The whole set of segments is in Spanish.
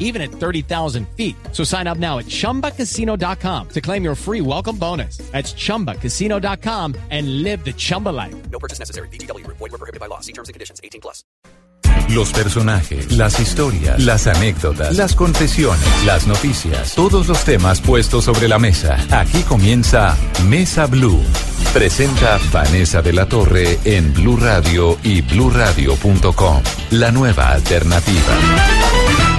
even at 30,000 feet. So sign up now at chumbacasino.com to claim your free welcome bonus. That's chumbacasino.com and live the Chumba life. No purchase necessary. BGW. Void were prohibited by law. See terms and conditions. 18 plus. Los personajes, las historias, las anécdotas, las confesiones, las noticias, todos los temas puestos sobre la mesa. Aquí comienza Mesa Blue. Presenta Vanessa de la Torre en Blue Radio y bluradio.com. La nueva alternativa.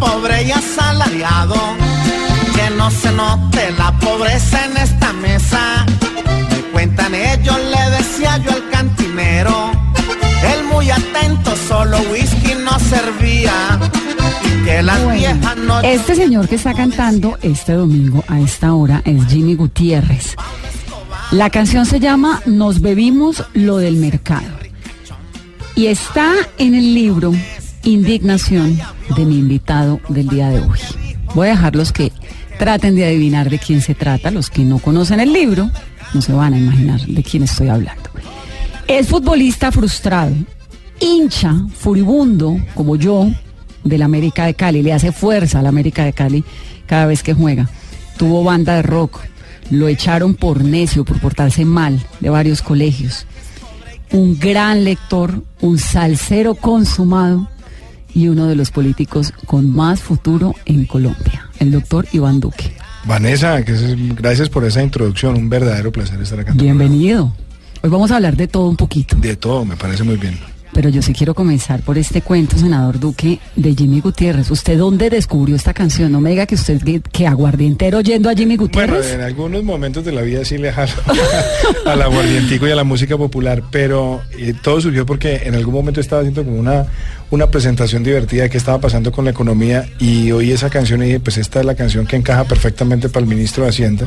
Pobre y asalariado. Que no se note la pobreza en esta mesa. Me cuentan ellos, le decía yo al cantinero. Él muy atento, solo whisky no servía. Y que las Bueno, viejas no Este señor que está cantando este domingo a esta hora es Jimmy Gutiérrez. La canción se llama Nos bebimos lo del mercado. Y está en el libro Indignación de mi invitado del día de hoy. Voy a dejar los que traten de adivinar de quién se trata, los que no conocen el libro, no se van a imaginar de quién estoy hablando. Es futbolista frustrado, hincha, furibundo, como yo, del América de Cali. Le hace fuerza al América de Cali cada vez que juega. Tuvo banda de rock. Lo echaron por necio, por portarse mal de varios colegios. Un gran lector, un salsero consumado y uno de los políticos con más futuro en Colombia, el doctor Iván Duque. Vanessa, que es- gracias por esa introducción, un verdadero placer estar acá. Bienvenido. Hoy vamos a hablar de todo un poquito. De todo, me parece muy bien. Pero yo sí quiero comenzar por este cuento, senador Duque, de Jimmy Gutiérrez. ¿Usted dónde descubrió esta canción? No me diga que usted que, que aguardientero oyendo a Jimmy Bueno, Gutiérrez. en algunos momentos de la vida sí le jalo al aguardientico y a la música popular, pero eh, todo surgió porque en algún momento estaba haciendo como una, una presentación divertida de qué estaba pasando con la economía y oí esa canción y dije, pues esta es la canción que encaja perfectamente para el ministro de Hacienda,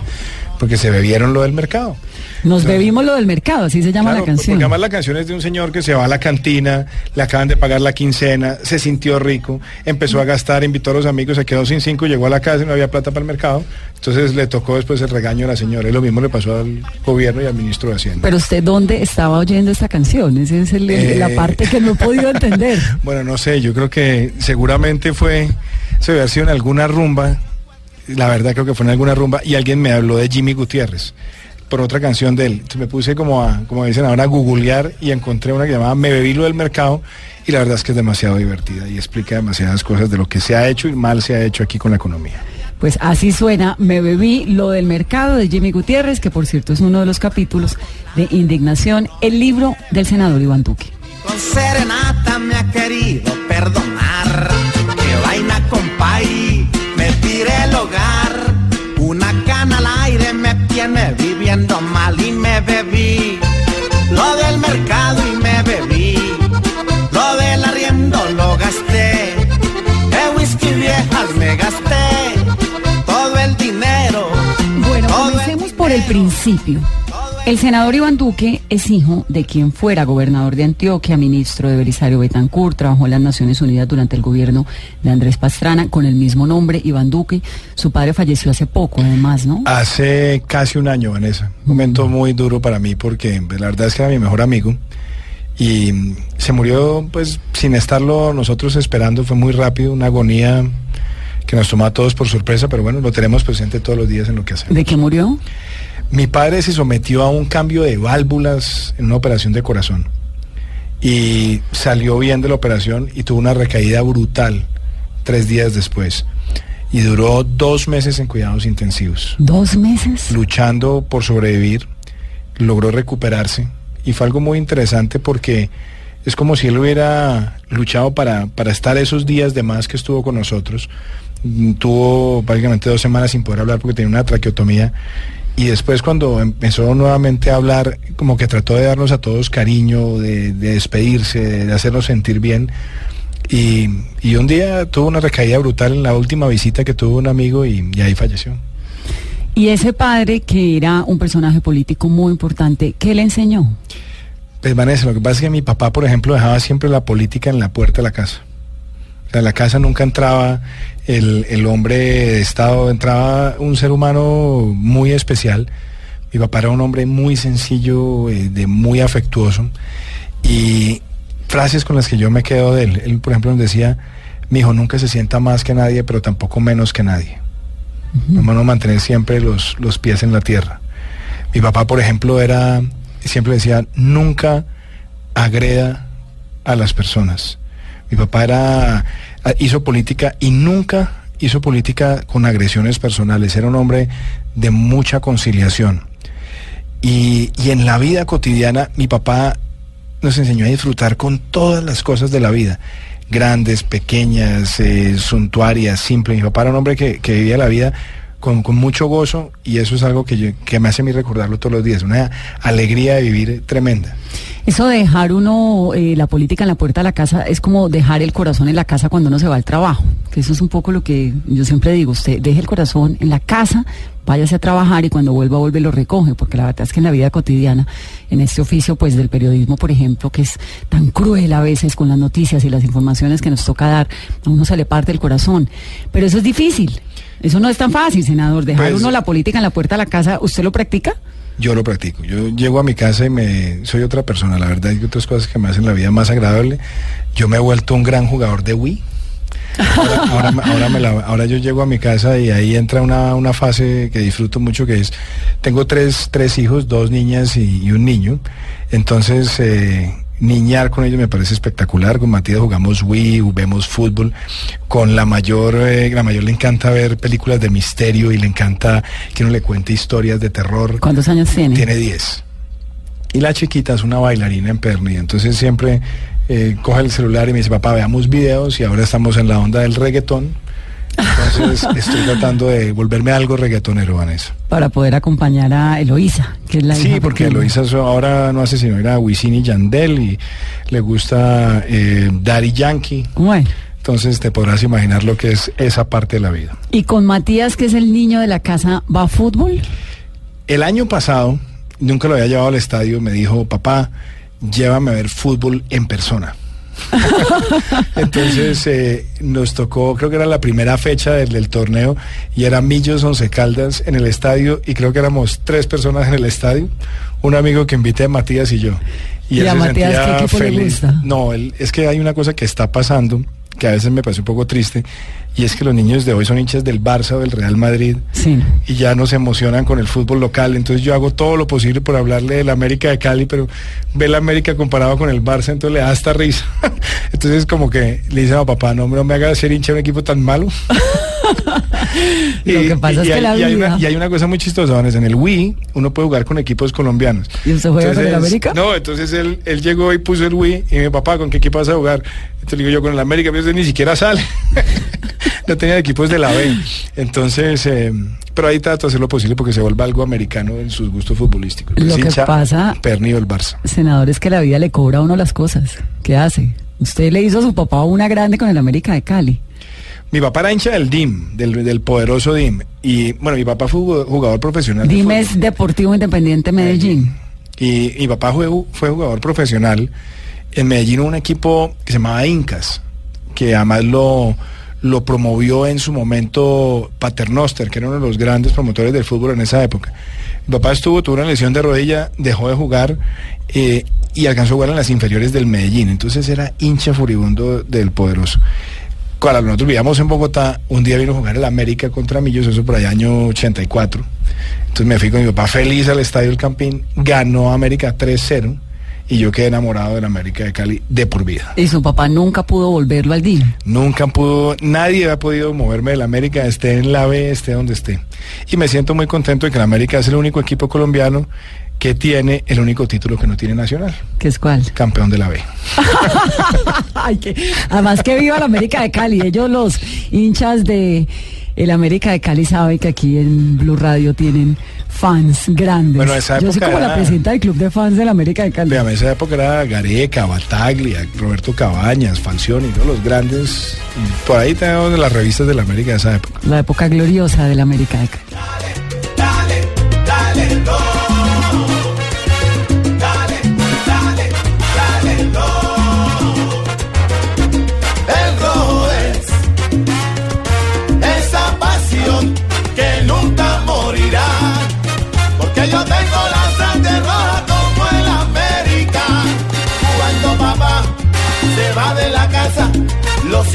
porque se bebieron lo del mercado. Nos bebimos lo del mercado, así se llama Claro, la canción. Porque además la canción es de un señor que se va a la cantina, le acaban de pagar la quincena, se sintió rico, empezó a gastar, invitó a los amigos, se quedó sin cinco, llegó a la casa y no había plata para el mercado. Entonces le tocó después el regaño a la señora. Y lo mismo le pasó al gobierno y al ministro de Hacienda. Pero usted dónde estaba oyendo esta canción? Esa es el- Eh. la parte que no he podido entender. Bueno, no sé, yo creo que seguramente fue, se haber sido en alguna rumba, la verdad creo que fue en alguna rumba, y alguien me habló de Jimmy Gutiérrez por otra canción de él. Entonces me puse como a, como dicen ahora, a googlear y encontré una que llamaba Me bebí lo del mercado, y la verdad es que es demasiado divertida y explica demasiadas cosas de lo que se ha hecho y mal se ha hecho aquí con la economía. Pues así suena, me bebí lo del mercado de Jimmy Gutiérrez, que por cierto es uno de los capítulos de Indignación, el libro del senador Iván Duque. Con serenata me ha querido perdonar. Qué vaina, compay, mal y me bebí. Lo del mercado y me bebí. Lo del arriendo lo gasté. De whisky viejas me gasté. Todo el dinero. Bueno, comencemos por el principio. El senador Iván Duque es hijo de quien fuera gobernador de Antioquia, ministro de Belisario Betancourt, trabajó en las Naciones Unidas durante el gobierno de Andrés Pastrana con el mismo nombre, Iván Duque. Su padre falleció hace poco, además, ¿no? Hace casi un año, Vanessa. Un momento muy duro para mí porque pues, la verdad es que era mi mejor amigo. Y se murió pues sin estarlo nosotros esperando. Fue muy rápido, una agonía que nos tomó a todos por sorpresa, pero bueno, lo tenemos presente todos los días en lo que hacemos. ¿De qué murió? Mi padre se sometió a un cambio de válvulas en una operación de corazón. Y salió bien de la operación y tuvo una recaída brutal tres días después. Y duró dos meses en cuidados intensivos ¿Dos meses? luchando por sobrevivir, logró recuperarse y fue algo muy interesante porque es como si él hubiera luchado para, para estar esos días de más que estuvo con nosotros. Mm, Tuvo prácticamente dos semanas sin poder hablar porque tenía una traqueotomía y después cuando empezó nuevamente a hablar, como que trató de darnos a todos cariño, de, de despedirse, de, de hacernos sentir bien. Y, y un día tuvo una recaída brutal en la última visita que tuvo un amigo y, y ahí falleció. Y ese padre, que era un personaje político muy importante, ¿qué le enseñó? Pues Vanessa, lo que pasa es que mi papá, por ejemplo, dejaba siempre la política en la puerta de la casa. En la casa nunca entraba el, el hombre de Estado, entraba un ser humano muy especial. Mi papá era un hombre muy sencillo, eh, de muy afectuoso. Y frases con las que yo me quedo de él. Él, por ejemplo, nos decía, mi hijo nunca se sienta más que nadie, pero tampoco menos que nadie. Hermano, mantener siempre los, los pies en la tierra. Mi papá, por ejemplo, era, siempre decía, nunca agreda a las personas. Mi papá era, hizo política y nunca hizo política con agresiones personales. Era un hombre de mucha conciliación. Y, y en la vida cotidiana, mi papá nos enseñó a disfrutar con todas las cosas de la vida grandes, pequeñas, eh, suntuarias, simples. Mi papá era un hombre que, que vivía la vida con, con, mucho gozo y eso es algo que, yo, que me hace a mí recordarlo todos los días, una alegría de vivir tremenda. Eso de dejar uno eh, la política en la puerta de la casa es como dejar el corazón en la casa cuando uno se va al trabajo, que eso es un poco lo que yo siempre digo, usted deje el corazón en la casa, váyase a trabajar y cuando vuelva vuelve lo recoge, porque la verdad es que en la vida cotidiana, en este oficio pues del periodismo, por ejemplo, que es tan cruel a veces con las noticias y las informaciones que nos toca dar, a uno se le parte el corazón, pero eso es difícil. Eso no es tan fácil, senador, dejar pues, uno la política en la puerta de la casa, ¿usted lo practica? Yo lo practico. Yo llego a mi casa y me soy otra persona. La verdad hay otras cosas que me hacen la vida más agradable. Yo me he vuelto un gran jugador de Wii. Ahora, ahora, ahora, me la, ahora, yo llego a mi casa y ahí entra una, una, fase que disfruto mucho, que es, tengo tres, tres hijos, dos niñas y, y un niño. Entonces, eh, niñar con ellos me parece espectacular. Con Matías jugamos Wii, vemos fútbol. Con la mayor, eh, la mayor le encanta ver películas de misterio y le encanta que uno le cuente historias de terror. ¿Cuántos años tiene? Tiene 10. Y la chiquita es una bailarina en Perni, entonces siempre eh, coge el celular y me dice, papá, veamos videos y ahora estamos en la onda del reggaetón. Entonces estoy tratando de volverme algo reggaetonero, Vanessa. Para poder acompañar a Eloísa, que es la Sí, hija porque pequeña. Eloísa ahora no hace sino ir a Wisin y Yandel y le gusta eh, Daddy Yankee. Bueno, Entonces te podrás imaginar lo que es esa parte de la vida. y con Matías, que es el niño de la casa, ¿va a fútbol? El año pasado, nunca lo había llevado al estadio, me dijo, papá, llévame a ver fútbol en persona. Entonces eh, nos tocó, creo que era la primera fecha del, del torneo y era Millos Once Caldas en el estadio y creo que éramos tres personas en el estadio, un amigo que invité a Matías y yo. ¿Y él a se Matías qué equipo le feliz. gusta? No, él- es que hay una cosa que está pasando que a veces me parece un poco triste y es que los niños de hoy son hinchas del Barça o del Real Madrid Sí. y ya no se emocionan con el fútbol local. Entonces yo hago todo lo posible por hablarle del América de Cali, pero ve la América comparado con el Barça, entonces le da hasta risa. entonces como que le dice a papá, no, no me haga ser hincha de un equipo tan malo. Lo que pasa es que hay, la y hay una, y hay una cosa muy chistosa, Vanessa, en el Wii uno puede jugar con equipos colombianos. ¿Y usted juega con el América? No, entonces él, él llegó y puso el Wii y mi papá, ¿con qué equipo vas a jugar? Entonces le digo yo, con el América, pero ese ni siquiera sale. no tenía equipos de la B. Entonces, eh, pero ahí trato de hacer lo posible porque se vuelva algo americano en sus gustos futbolísticos. Lo que pasa- pernido el Barça. Senador, es que la vida le cobra a uno las cosas. ¿Qué hace? Usted le hizo a su papá una grande con el América de Cali. Mi papá era hincha del DIM, del, del poderoso DIM. Y bueno, mi papá fue jugador- profesional. de fútbol. es Deportivo Independiente Medellín. Y mi papá fue, fue jugador profesional. En Medellín hubo un equipo que se llamaba Incas, que además lo, lo promovió en su momento Paternoster, que era uno de los grandes promotores del fútbol en esa época. Mi papá estuvo, tuvo una lesión de rodilla, dejó de jugar eh, y alcanzó a jugar en las inferiores del Medellín. Entonces era hincha furibundo del poderoso. Cuando nosotros vivíamos en Bogotá, un día vino a jugar el América contra Millos, eso por allá año 84. Entonces me fui con mi papá feliz al Estadio El Campín, ganó América 3-0 y yo quedé enamorado del América de Cali de por vida. Y su papá nunca pudo volverlo al DIM. Nunca pudo, nadie ha podido moverme del América, esté en la B, esté donde esté. Y me siento muy contento de que el América es el único equipo colombiano que tiene el único título que no tiene Nacional, ¿Qué es cuál? campeón de la B. Ay, que, además que viva la América de Cali. Ellos los hinchas de el América de Cali saben que aquí en Blue Radio tienen fans grandes. Bueno, esa Yo soy como la presidenta del club de fans de la América de Cali. Vean, esa época era Gareca, Bataglia, Roberto Cabañas, Falcioni, ¿no? los grandes. Por ahí tenemos las revistas de la América de esa época. La época gloriosa de la América de Cali.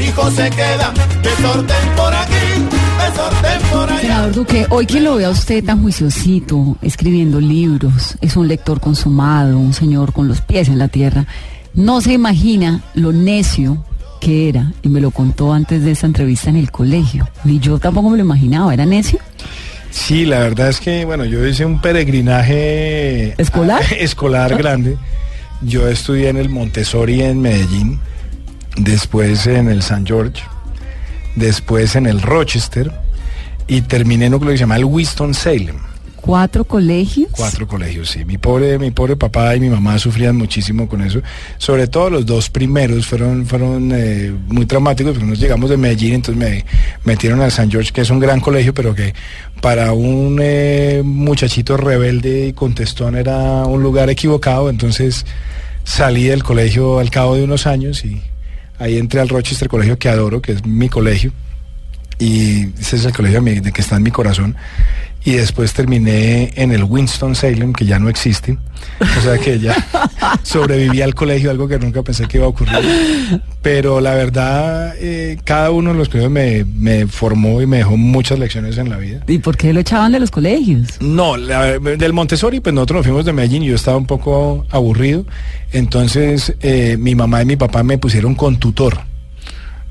Hijos se quedan. Desorden por aquí, desorden por allá. Senador Duque, hoy que lo vea a usted tan juiciosito, escribiendo libros, es un lector consumado, un señor con los pies en la tierra, no se imagina lo necio que era, y me lo contó antes de esa entrevista en el colegio. Ni yo tampoco me lo imaginaba, ¿era necio? Sí, la verdad es que, bueno, yo hice un peregrinaje ¿Escolar? escolar grande. Yo estudié en el Montessori en Medellín, después en el San George, después en el Rochester y terminé en lo que se llama el Winston Salem. ¿Cuatro colegios? Cuatro colegios, sí. Mi pobre, mi pobre papá y mi mamá sufrían muchísimo con eso. Sobre todo los dos primeros fueron, fueron eh, muy traumáticos, porque nos llegamos de Medellín, entonces me metieron al San George, que es un gran colegio, pero que para un eh, muchachito rebelde y contestón era un lugar equivocado. Entonces salí del colegio al cabo de unos años y ahí entré al Rochester, colegio que adoro, que es mi colegio y ese es el colegio de que está en mi corazón. Y después terminé en el Winston Salem, que ya no existe. O sea que ya sobreviví al colegio, algo que nunca pensé que iba a ocurrir. Pero la verdad, eh, cada uno de los colegios me, me formó y me dejó muchas lecciones en la vida. ¿Y por qué lo echaban de los colegios? No, la- del Montessori, pues nosotros nos fuimos de Medellín y yo estaba un poco aburrido. Entonces eh, mi mamá y mi papá me pusieron con tutor.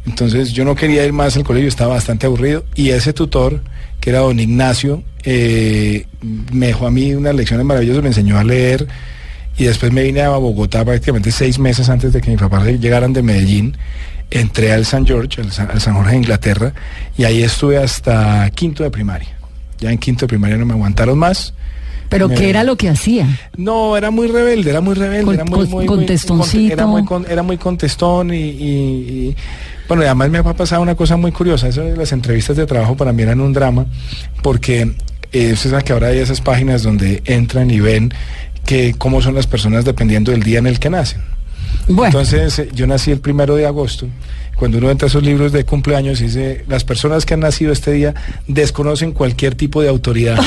Entonces yo no quería ir más al colegio, estaba bastante aburrido. Y ese tutor, que era don Ignacio, eh, me dejó a mí unas lecciones maravillosas, me enseñó a leer. Y después me vine a Bogotá prácticamente seis meses antes de que mis papás llegaran de Medellín. Entré al San George, al San, al San Jorge de Inglaterra, y ahí estuve hasta quinto de primaria. Ya en quinto de primaria no me aguantaron más. ¿Pero qué era lo que hacía? No, era muy rebelde, era muy rebelde, Con- era muy, muy, muy- contestoncito. era muy, con- era muy contestón y, y- y- bueno, y además me ha pasado una cosa muy curiosa, eso de las entrevistas de trabajo para mí eran un drama, porque eh, usted sabe que ahora hay esas páginas donde entran y ven que cómo son las personas dependiendo del día en el que nacen. Bueno, Entonces, eh, yo nací el primero de agosto. Cuando uno entra a esos libros de cumpleaños, dice, las personas que han nacido este día desconocen cualquier tipo de autoridad.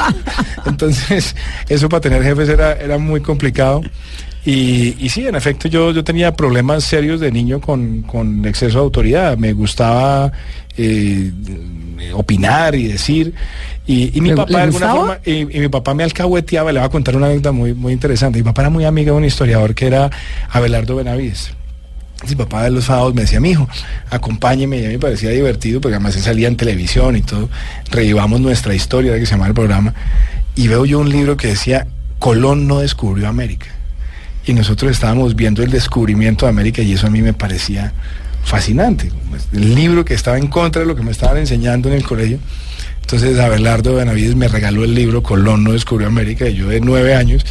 Entonces, eso para tener jefes era, era muy complicado. Y, y sí, en efecto, yo, yo tenía problemas serios de niño con, con exceso de autoridad. Me gustaba eh, opinar y decir. Y, y mi ¿Le- papá de alguna forma y, y mi papá me alcahueteaba, le voy a contar una anécdota muy, muy interesante. Mi papá era muy amigo de un historiador que era Abelardo Benavides. Mi papá de los sábados me decía, mi hijo, acompáñeme, y a mí me parecía divertido, porque además él salía en televisión y todo, revivamos nuestra historia, era que se llamaba el programa, y veo yo un libro que decía, Colón no descubrió América. Y nosotros estábamos viendo el descubrimiento de América y eso a mí me parecía fascinante. El libro que estaba en contra de lo que me estaban enseñando en el colegio. Entonces Abelardo Benavides me regaló el libro Colón no descubrió América y yo de nueve años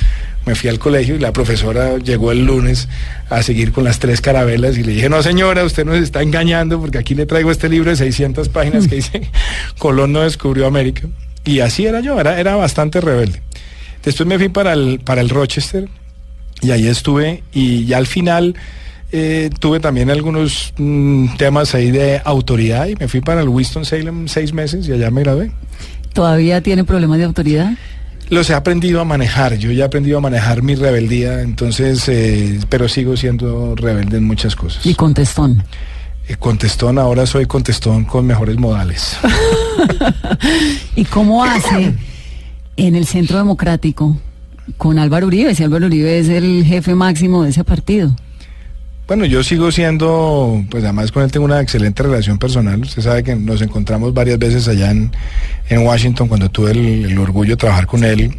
me fui al colegio y la profesora llegó el lunes a seguir con las tres carabelas y le dije, no señora, usted nos está engañando porque aquí le traigo este libro de 600 páginas que dice Colón no descubrió América. Y así era yo, era, era bastante rebelde. Después me fui para el, para el Rochester y ahí estuve y ya al final eh, tuve también algunos mm, temas ahí de autoridad y me fui para el Winston Salem seis meses y allá me gradué. ¿todavía tiene problemas de autoridad? Los he aprendido a manejar, yo ya he aprendido a manejar mi rebeldía, entonces, eh, pero sigo siendo rebelde en muchas cosas. Y contestón. Eh, contestón, ahora soy contestón con mejores modales. ¿Y cómo hace en el Centro Democrático con Álvaro Uribe? Si Álvaro Uribe es el jefe máximo de ese partido. Bueno, yo sigo siendo, pues además con él tengo una excelente relación personal. Usted sabe que nos encontramos varias veces allá en, Washington cuando tuve el, orgullo de trabajar con él.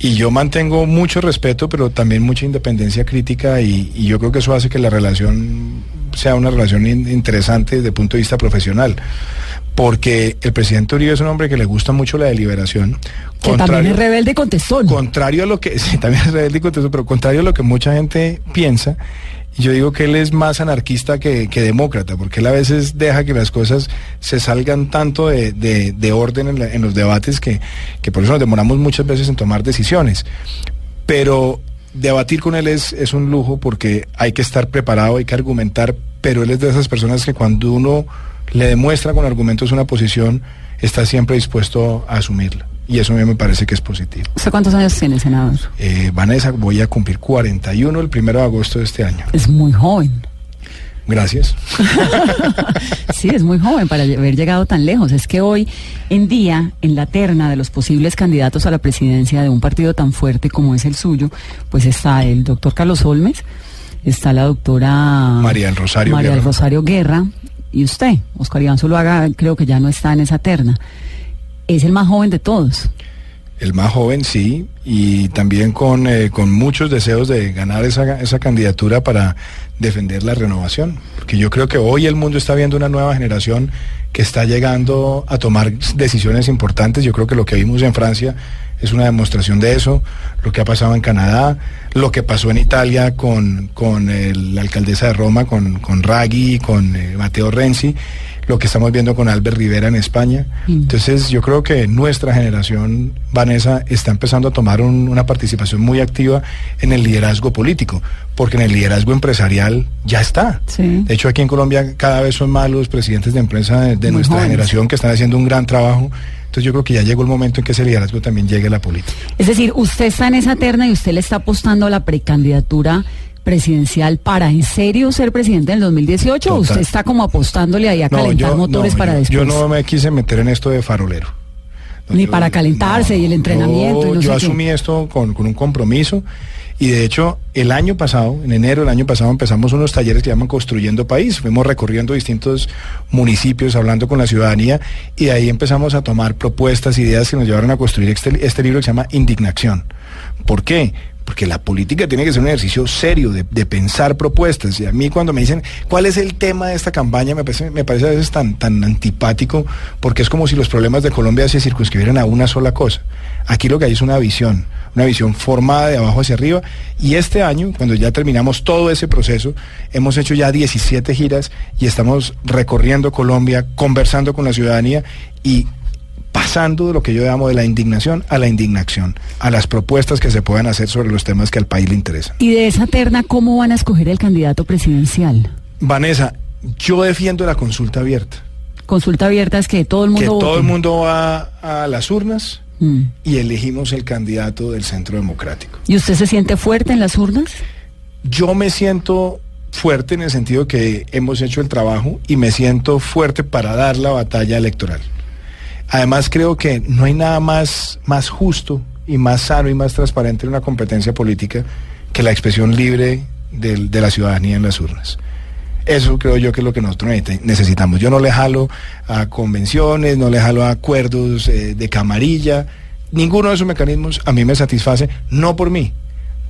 Y yo mantengo mucho respeto, pero también mucha independencia crítica y, yo creo que eso hace que la relación sea una relación in- interesante desde el punto de vista profesional. Porque el presidente Uribe es un hombre que le gusta mucho la deliberación. Que también es rebelde y contestón. Contrario a lo que, sí, también es rebelde y contestón, pero contrario a lo que mucha gente piensa, yo digo que él es más anarquista que, que demócrata, porque él a veces deja que las cosas se salgan tanto de, de- de orden en, la- en los debates que, que por eso nos demoramos muchas veces en tomar decisiones. Pero debatir con él es, es un lujo porque hay que estar preparado, hay que argumentar, pero él es de esas personas que cuando uno le demuestra con argumentos una posición, está siempre dispuesto a asumirla. Y eso a mí me parece que es positivo. ¿Usted cuántos años tiene, senador? Eh, Vanessa, voy a cumplir 41 el primero de agosto de este año. Es muy joven. Gracias. Sí, es muy joven para haber llegado tan lejos. Es que hoy en día, en la terna de los posibles candidatos a la presidencia de un partido tan fuerte como es el suyo, pues está el doctor Carlos Olmes, está la doctora María del Rosario María Guerra. Rosario Guerra y usted, Oscar Iván Zuluaga, creo que ya no está en esa terna. Es el más joven de todos. El más joven, sí, y también con, eh, con muchos deseos de ganar esa, esa candidatura para defender la renovación. Porque yo creo que hoy el mundo está viendo una nueva generación que está llegando a tomar decisiones importantes. Yo creo que lo que vimos en Francia es una demostración de eso, lo que ha pasado en Canadá, lo que pasó en Italia con, con la alcaldesa de Roma, con, con Draghi, con eh, Matteo Renzi, lo que estamos viendo con Albert Rivera en España. Mm. Entonces yo creo que nuestra generación, Vanessa, está empezando a tomar un- una participación muy activa en el liderazgo político, porque en el liderazgo empresarial ya está. Sí. De hecho, aquí en Colombia cada vez son más los presidentes de empresa de, nuestra jóvenes. generación que están haciendo un gran trabajo. Entonces yo creo que ya llegó el momento en que ese liderazgo también llegue a la política. Es decir, usted está en esa terna y usted le está apostando a la precandidatura presidencial para en serio ser presidente en el 2018 o usted está como apostándole ahí a calentar motores no, para yo- después. Yo no me quise meter en esto de farolero. No, Ni yo- para calentarse y el entrenamiento Yo, y no yo sé qué. asumí esto con, con un compromiso y de hecho el año pasado, en enero del año pasado, empezamos unos talleres que llaman Construyendo País. Fuimos recorriendo distintos municipios, hablando con la ciudadanía y de ahí empezamos a tomar propuestas, ideas que nos llevaron a construir este, este libro que se llama Indignación. ¿Por qué? Porque la política tiene que ser un ejercicio serio de, pensar propuestas. Y a mí cuando me dicen, ¿cuál es el tema de esta campaña? Me parece, me parece a veces tan, tan antipático, porque es como si los problemas de Colombia se circunscribieran a una sola cosa. Aquí lo que hay es una visión, una visión formada de abajo hacia arriba. Y este año, cuando ya terminamos todo ese proceso, hemos hecho ya 17 giras y estamos recorriendo Colombia, conversando con la ciudadanía y pasando de lo que yo llamo de la indignación a la indignación, a las propuestas que se puedan hacer sobre los temas que al país le interesan. Y de esa terna, ¿cómo van a escoger el candidato presidencial? Vanessa, yo defiendo la consulta abierta, Consulta abierta es que todo el que mundo todo vote. el mundo va a las urnas Mm. y elegimos el candidato del centro democrático. ¿Y usted se siente fuerte en las urnas? Yo me siento fuerte en el sentido que hemos hecho el trabajo y me siento fuerte para dar la batalla electoral. Además creo que no hay nada más, más justo y más sano y más transparente en una competencia política que la expresión libre de la ciudadanía en las urnas. Eso creo yo que es lo que nosotros necesita- necesitamos. Yo no le jalo a convenciones, no le jalo a acuerdos eh, de camarilla. Ninguno de esos mecanismos a mí me satisface, no por mí,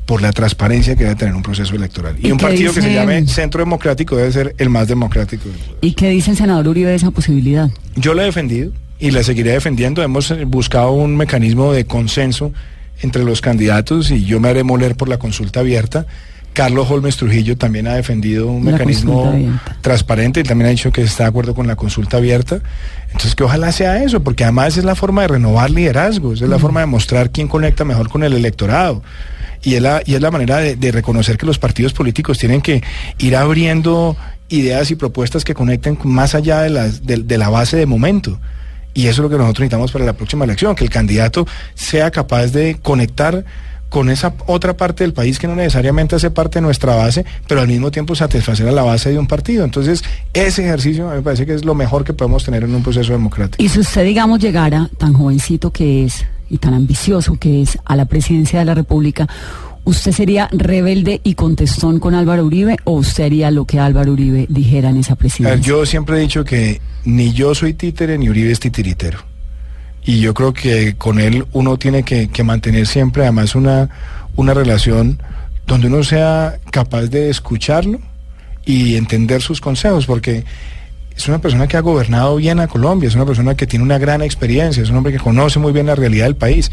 por la transparencia que debe tener un proceso electoral. Y, ¿Y un partido que se llame Centro Democrático debe ser el más democrático. ¿Y qué dice el senador Uribe de esa posibilidad? Yo la he defendido y la seguiré defendiendo. Hemos eh, buscado un mecanismo de consenso entre los candidatos y yo me haré moler por la consulta abierta. Carlos Holmes Trujillo también ha defendido un La mecanismo transparente y también ha dicho que está de acuerdo con la consulta abierta. Entonces que ojalá sea eso, porque además es la forma de renovar liderazgos, es la forma de mostrar quién conecta mejor con el electorado. Y es la, y es la manera de, de reconocer que los partidos políticos tienen que ir abriendo ideas y propuestas que conecten más allá de, las, de, de la base de momento. Y eso es lo que nosotros necesitamos para la próxima elección, que el candidato sea capaz de conectar con esa otra parte del país que no necesariamente hace parte de nuestra base, pero al mismo tiempo satisfacer a la base de un partido. Entonces, ese ejercicio a mí me parece que es lo mejor que podemos tener en un proceso democrático. Y si usted, digamos, llegara tan jovencito que es y tan ambicioso que es a la presidencia de la República, ¿usted sería rebelde y contestón con Álvaro Uribe o usted haría lo que Álvaro Uribe dijera en esa ver, presidencia? yo siempre he dicho que ni yo soy títere ni Uribe es titiritero. y yo creo que con él uno tiene que, que mantener siempre además una, una relación donde uno sea capaz de escucharlo y entender sus consejos, porque es una persona que ha gobernado bien a Colombia, es una persona que tiene una gran experiencia, es un hombre que conoce muy bien la realidad del país.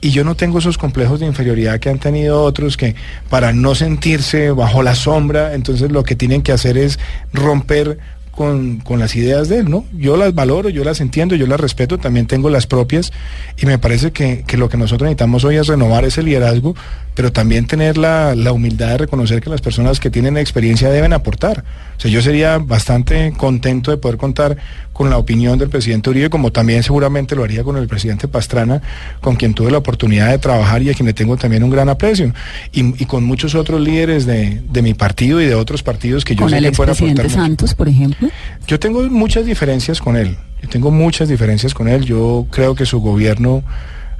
Y yo no tengo esos complejos de inferioridad que han tenido otros que para no sentirse bajo la sombra, entonces lo que tienen que hacer es romper con, con, las ideas de él, ¿no? Yo las valoro, yo las entiendo, yo las respeto, también tengo las propias y me parece que, que lo que nosotros necesitamos hoy es renovar ese liderazgo, pero también tener la, la, humildad de reconocer que las personas que tienen experiencia deben aportar. O sea, yo sería bastante contento de poder contar con la opinión del presidente Uribe, como también seguramente lo haría con el presidente Pastrana, con quien tuve la oportunidad de trabajar y a quien le tengo también un gran aprecio, y, y con muchos otros líderes de, de, mi partido y de otros partidos que yo ¿Con sé el que pueden aportar. presidente Santos, por ejemplo? Yo tengo muchas diferencias con él, yo tengo muchas diferencias con él, yo creo que su gobierno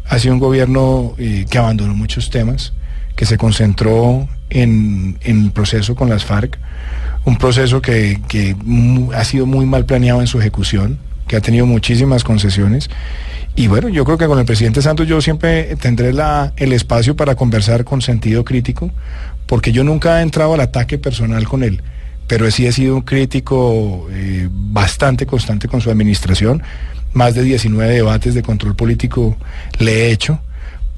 ha sido un gobierno eh, que abandonó muchos temas, que se concentró en, en, el proceso con las FARC, un proceso que, ha sido muy mal planeado en su ejecución, que ha tenido muchísimas concesiones. Y bueno, yo creo que con el presidente Santos yo siempre tendré la, el espacio para conversar con sentido crítico, porque yo nunca he entrado al ataque personal con él, pero sí he sido un crítico eh, bastante constante con su administración. Más de 19 debates de control político le he hecho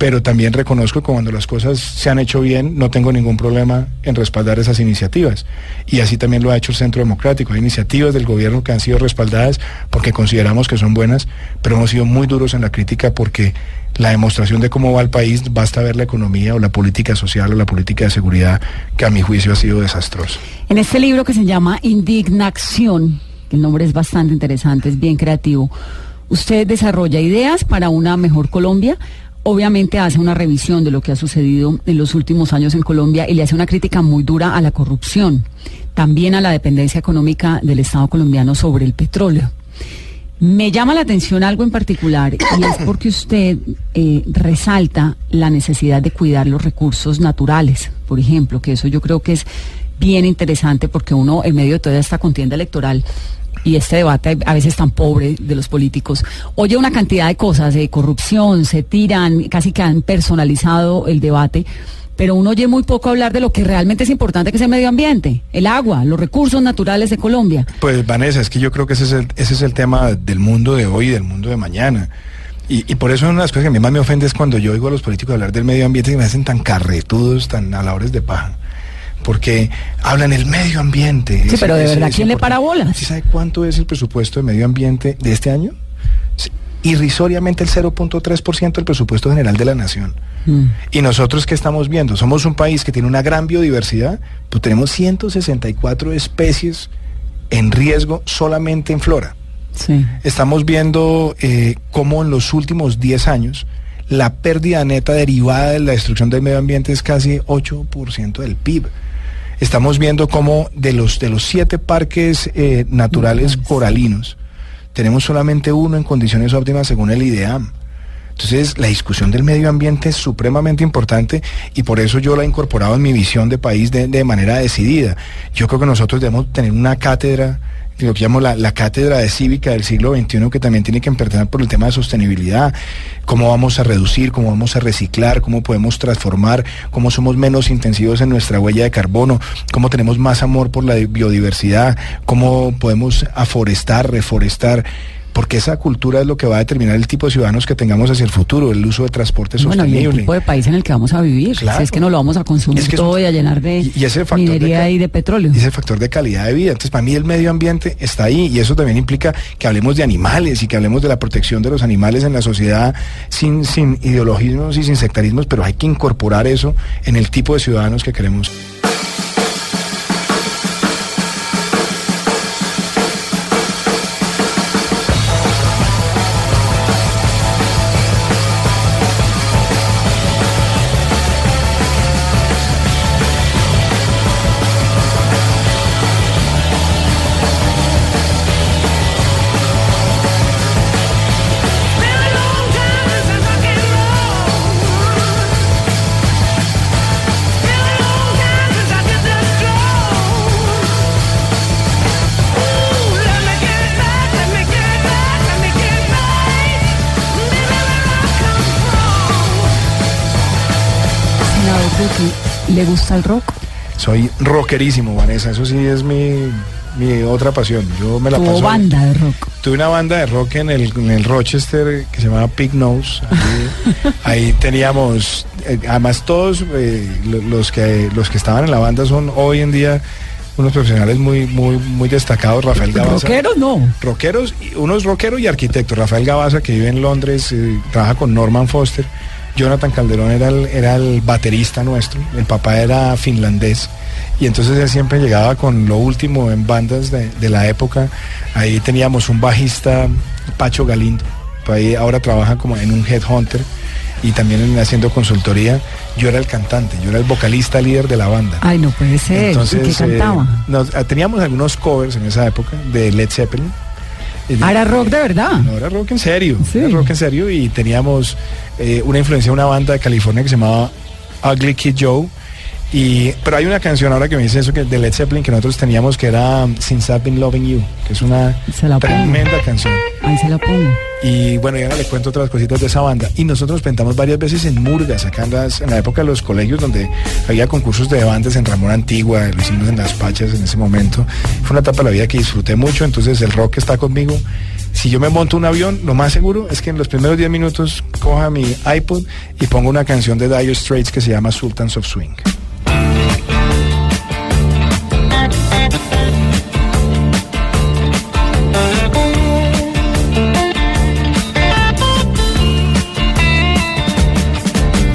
pero también reconozco que cuando las cosas se han hecho bien, no tengo ningún problema en respaldar esas iniciativas. Y así también lo ha hecho el Centro Democrático. Hay iniciativas del gobierno que han sido respaldadas porque consideramos que son buenas, pero hemos sido muy duros en la crítica porque la demostración de cómo va el país, basta ver la economía o la política social o la política de seguridad, que a mi juicio ha sido desastrosa. En este libro que se llama Indignación, el nombre es bastante interesante, es bien creativo, usted desarrolla ideas para una mejor Colombia obviamente hace una revisión de lo que ha sucedido en los últimos años en Colombia y le hace una crítica muy dura a la corrupción, también a la dependencia económica del Estado colombiano sobre el petróleo. Me llama la atención algo en particular y es porque usted eh, resalta la necesidad de cuidar los recursos naturales, por ejemplo, que eso yo creo que es bien interesante porque uno en medio de toda esta contienda electoral y este debate a veces tan pobre de los políticos, oye una cantidad de cosas, de corrupción, se tiran, casi que han personalizado el debate, pero uno oye muy poco hablar de lo que realmente es importante, que es el medio ambiente, el agua, los recursos naturales de Colombia. Pues Vanessa, es que yo creo que ese es el, ese es el tema del mundo de hoy y del mundo de mañana. Y, por eso una de las cosas que a mí más me ofende es cuando yo oigo a los políticos hablar del medio ambiente y me hacen tan carretudos, tan aladores de paja porque hablan el medio ambiente. Sí, pero de verdad, ¿quién le para bolas? ¿Sí sabe cuánto es el presupuesto de medio ambiente de este año? Sí, irrisoriamente el 0.3% del presupuesto general de la nación. Mm. Y nosotros que estamos viendo, somos un país que tiene una gran biodiversidad, pues tenemos 164 especies en riesgo solamente en flora. Sí. Estamos viendo eh, cómo en los últimos 10 años la pérdida neta derivada de la destrucción del medio ambiente es casi 8% del PIB estamos viendo cómo de los, de los siete parques eh, naturales coralinos, tenemos solamente uno en condiciones óptimas según el IDEAM. Entonces, la discusión del medio ambiente es supremamente importante y por eso yo la he incorporado en mi visión de país de, de manera decidida. Yo creo que nosotros debemos tener una cátedra lo que llamo la, la, cátedra de cívica del siglo XXI, que también tiene que empertener por el tema de sostenibilidad, cómo vamos a reducir, cómo vamos a reciclar, cómo podemos transformar, cómo somos menos intensivos en nuestra huella de carbono, cómo tenemos más amor por la biodiversidad, cómo podemos aforestar, reforestar porque esa cultura es lo que va a determinar el tipo de ciudadanos que tengamos hacia el futuro, el uso de transporte bueno, sostenible. Y el tipo de país en el que vamos a vivir, claro. si es que no lo vamos a consumir es que todo es, y a llenar de y, y ese minería de, y de petróleo. Y ese factor de calidad de vida. Entonces, para mí el medio ambiente está ahí y eso también implica que hablemos de animales y que hablemos de la protección de los animales en la sociedad sin, sin ideologismos y sin sectarismos, pero hay que incorporar eso en el tipo de ciudadanos que queremos. Gusta el rock? Soy rockerísimo, Vanessa. Eso sí es mi, mi otra pasión. Yo me la paso. banda de rock. Tuve una banda de rock en el, en el Rochester que se llamaba Pig Nose. Ahí, ahí teníamos, eh, además todos eh, lo- los que los que estaban en la banda son hoy en día unos profesionales muy muy muy destacados. Rafael Gabaza. ¿Rockero no? Rockeros, unos rockeros y arquitectos. Rafael Gabaza, que vive en Londres, eh, trabaja con Norman Foster. Jonathan Calderón era el, era el baterista nuestro. El papá era finlandés. Y entonces él siempre llegaba con lo último en bandas de, de la época. Ahí teníamos un bajista, Pacho Galindo. Pues ahí ahora trabaja como en un headhunter y también en- haciendo consultoría. Yo era el cantante, yo era el vocalista líder de la banda. Ay, no puede ser. ¿Y qué Entonces, eh, cantaba? nos- ah, teníamos algunos covers en esa época de Led Zeppelin. Era rock de verdad. No, era rock en serio. Sí. Era rock en serio y teníamos eh, una influencia de una banda de California que se llamaba Ugly Kid Joe. Y, pero hay una canción ahora que me dice eso que de Led Zeppelin que nosotros teníamos que era Since I've Been Loving You, que es una pongo. tremenda canción. Ahí se la pongo. Y bueno, y ahora le cuento otras cositas de esa banda. Y nosotros nos presentamos varias veces en Murgas, acá en, las- en la época de los colegios donde había concursos de bandas en Ramón Antigua, lo hicimos en Las Pachas en ese momento. Fue una etapa de la vida que disfruté mucho, entonces el rock está conmigo. Si yo me monto un avión, lo más seguro es que en los primeros 10 minutos coja mi iPod y ponga una canción de Dire Straits que se llama Sultans of Swing.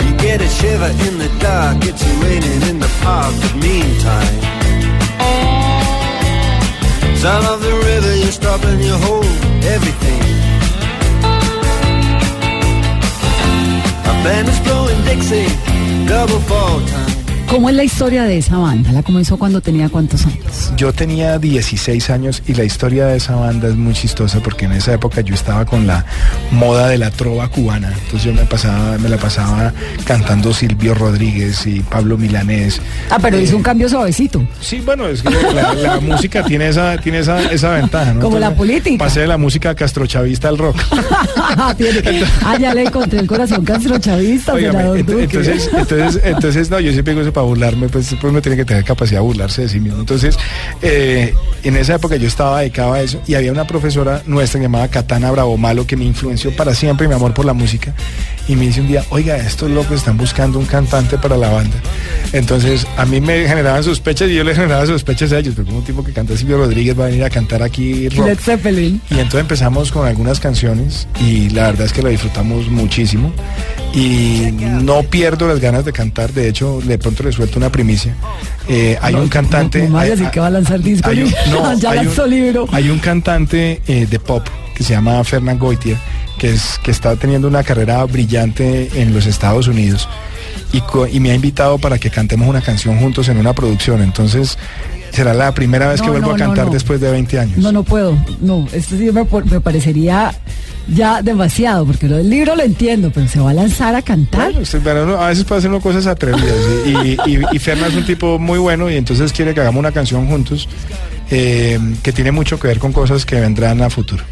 You get a shiver in the dark, it's raining in the park, but meantime. Sound of the river, you everything. A band is Dixie, double fall time. ¿Cómo es la historia de esa banda? ¿La comenzó cuando tenía cuántos años? Yo tenía 16 años y la historia de esa banda es muy chistosa porque en esa época yo estaba con la moda de la trova cubana. Entonces yo me pasaba, me la pasaba cantando Silvio Rodríguez y Pablo Milanés. Ah, pero Eh, hizo un cambio suavecito. Sí, bueno, es que la, la música tiene esa, tiene esa, esa ventaja, ¿no? Como la política. Pasé de la música castrochavista al rock. Ah, ya le encontré el corazón castrochavista, senador ent- entonces, entonces, entonces, no, yo siempre digo eso para burlarme, pues, pues uno tiene que tener capacidad de burlarse de sí mismo. Entonces, eh, en esa época yo estaba dedicado a eso y había una profesora nuestra llamada Katana Bravo Malo que me influenció para siempre mi amor por la música y me dice un día, oiga, estos locos están buscando un cantante para la banda. Entonces, a mí me generaban sospechas y yo les generaba sospechas a ellos, pero como un tipo que canta Silvio Rodríguez va a venir a cantar aquí rock. Led Zeppelin. Y entonces empezamos con algunas canciones y la verdad es que lo disfrutamos muchísimo y no pierdo las ganas de cantar, de hecho de pronto le suelto una primicia. Eh, hay un cantante... No, no, hay- así que va a lanzar disco. hay un- no, ya hay lanzó libro. Hay un cantante eh, de pop que se llama Fernand Goitier, que, es, que está teniendo una carrera brillante en los Estados Unidos y, me ha invitado para que cantemos una canción juntos en una producción. Entonces será la primera vez que vuelvo no, a cantar no. después de 20 años. No, no puedo. No, esto sí me, parecería ya demasiado, porque lo del libro lo entiendo, pero se va a lanzar a cantar. Bueno, usted, bueno, uno a veces puede hacer uno cosas atrevidas y, y, y- y Fernan es un tipo muy bueno y entonces quiere que hagamos una canción juntos eh, que tiene mucho que ver con cosas que vendrán a futuro.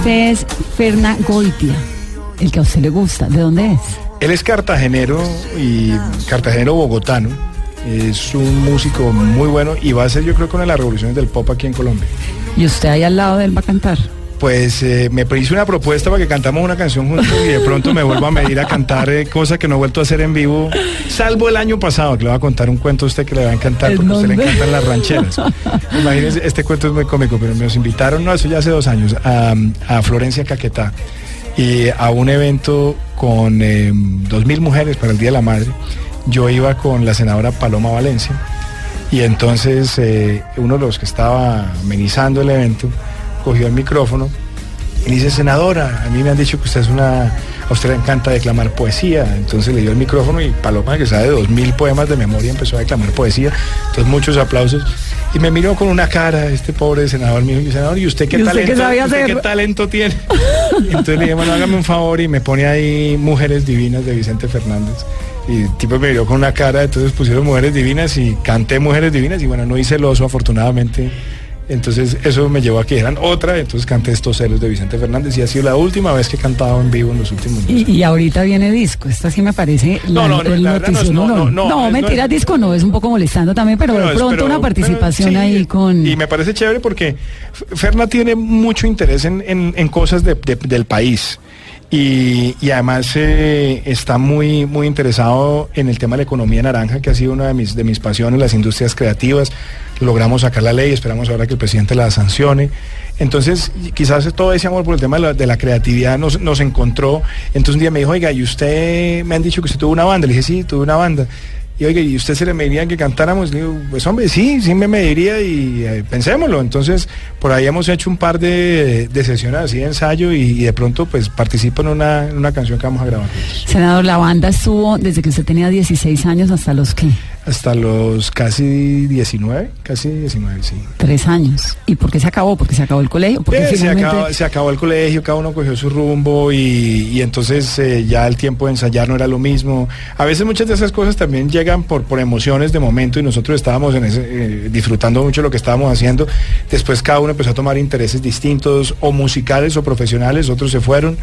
Este es Ferna Goitia, el que a usted le gusta. ¿De dónde es? Él es cartagenero y cartagenero bogotano. Es un músico muy bueno y va a ser yo creo que una de las revoluciones del pop aquí en Colombia. Y usted ahí al lado de él va a cantar. Pues eh, me hizo una propuesta para que cantamos una canción juntos y de pronto me vuelvo a medir a cantar eh, cosas que no he vuelto a hacer en vivo, salvo el año pasado, que le voy a contar un cuento a usted que le va a encantar ¿En porque a usted le encantan las rancheras. Imagínense, este cuento es muy cómico, pero nos invitaron, no, eso ya hace dos años, a, a Florencia Caquetá y a un evento con eh, dos mil mujeres para el Día de la Madre. Yo iba con la senadora Paloma Valencia y entonces eh, uno de los que estaba amenizando el evento cogió el micrófono y dice, senadora, a mí me han dicho que usted es una, a usted le encanta declamar poesía. Entonces le dio el micrófono y Paloma, que sabe dos mil poemas de memoria, empezó a declamar poesía. Entonces muchos aplausos. Y me miró con una cara este pobre senador, me dijo, senador, ¿y usted qué ¿Y usted talento, usted qué talento tiene? Y entonces le dije, bueno, hágame un favor y me pone ahí Mujeres Divinas de Vicente Fernández. Y el tipo me miró con una cara, entonces pusieron Mujeres Divinas y canté Mujeres Divinas y bueno, no hice el oso afortunadamente. Entonces eso me llevó a que eran otra, entonces canté estos celos de Vicente Fernández y ha sido la última vez que he cantado en vivo en los últimos días. Y, y ahorita viene disco. Esta sí me parece No, no, no, el la no noticio. no, No, no, no, no, mentira, disco no, es un poco molestando también, pero Pero de pronto pero- una participación pero sí, ahí con... Y me parece chévere porque Ferna tiene mucho interés en, en- en cosas de- de- del país. Y, y además eh, está muy, muy interesado en el tema de la economía naranja, que ha sido una de mis, de mis pasiones, las industrias creativas. Logramos sacar la ley, esperamos ahora que el presidente la sancione. Entonces, quizás todo ese amor por el tema de la, de la creatividad nos, nos encontró. Entonces un día me dijo, oiga, ¿y usted me han dicho que usted tuvo una banda? Le dije, sí, tuve una banda. Y oiga, ¿y usted se le mediría que cantáramos? Le digo, pues hombre, sí, sí me mediría y eh, pensémoslo. Entonces, por ahí hemos hecho un par de, de sesiones así de ensayo y, de pronto pues participo en una, en una canción que vamos a grabar. Senador, la banda estuvo desde que usted tenía 16 años hasta los que Hasta los casi 19, casi 19, sí. tres años. ¿Y por qué se acabó? Porque se acabó el colegio. Porque Eh, se, acabó, se acabó el colegio, cada uno cogió su rumbo y, y entonces eh, ya el tiempo de ensayar no era lo mismo. A veces muchas de esas cosas también llegan por, por emociones de momento y nosotros estábamos en ese, eh, disfrutando mucho lo que estábamos haciendo. Después cada uno empezó a tomar intereses distintos o musicales o profesionales, otros se fueron.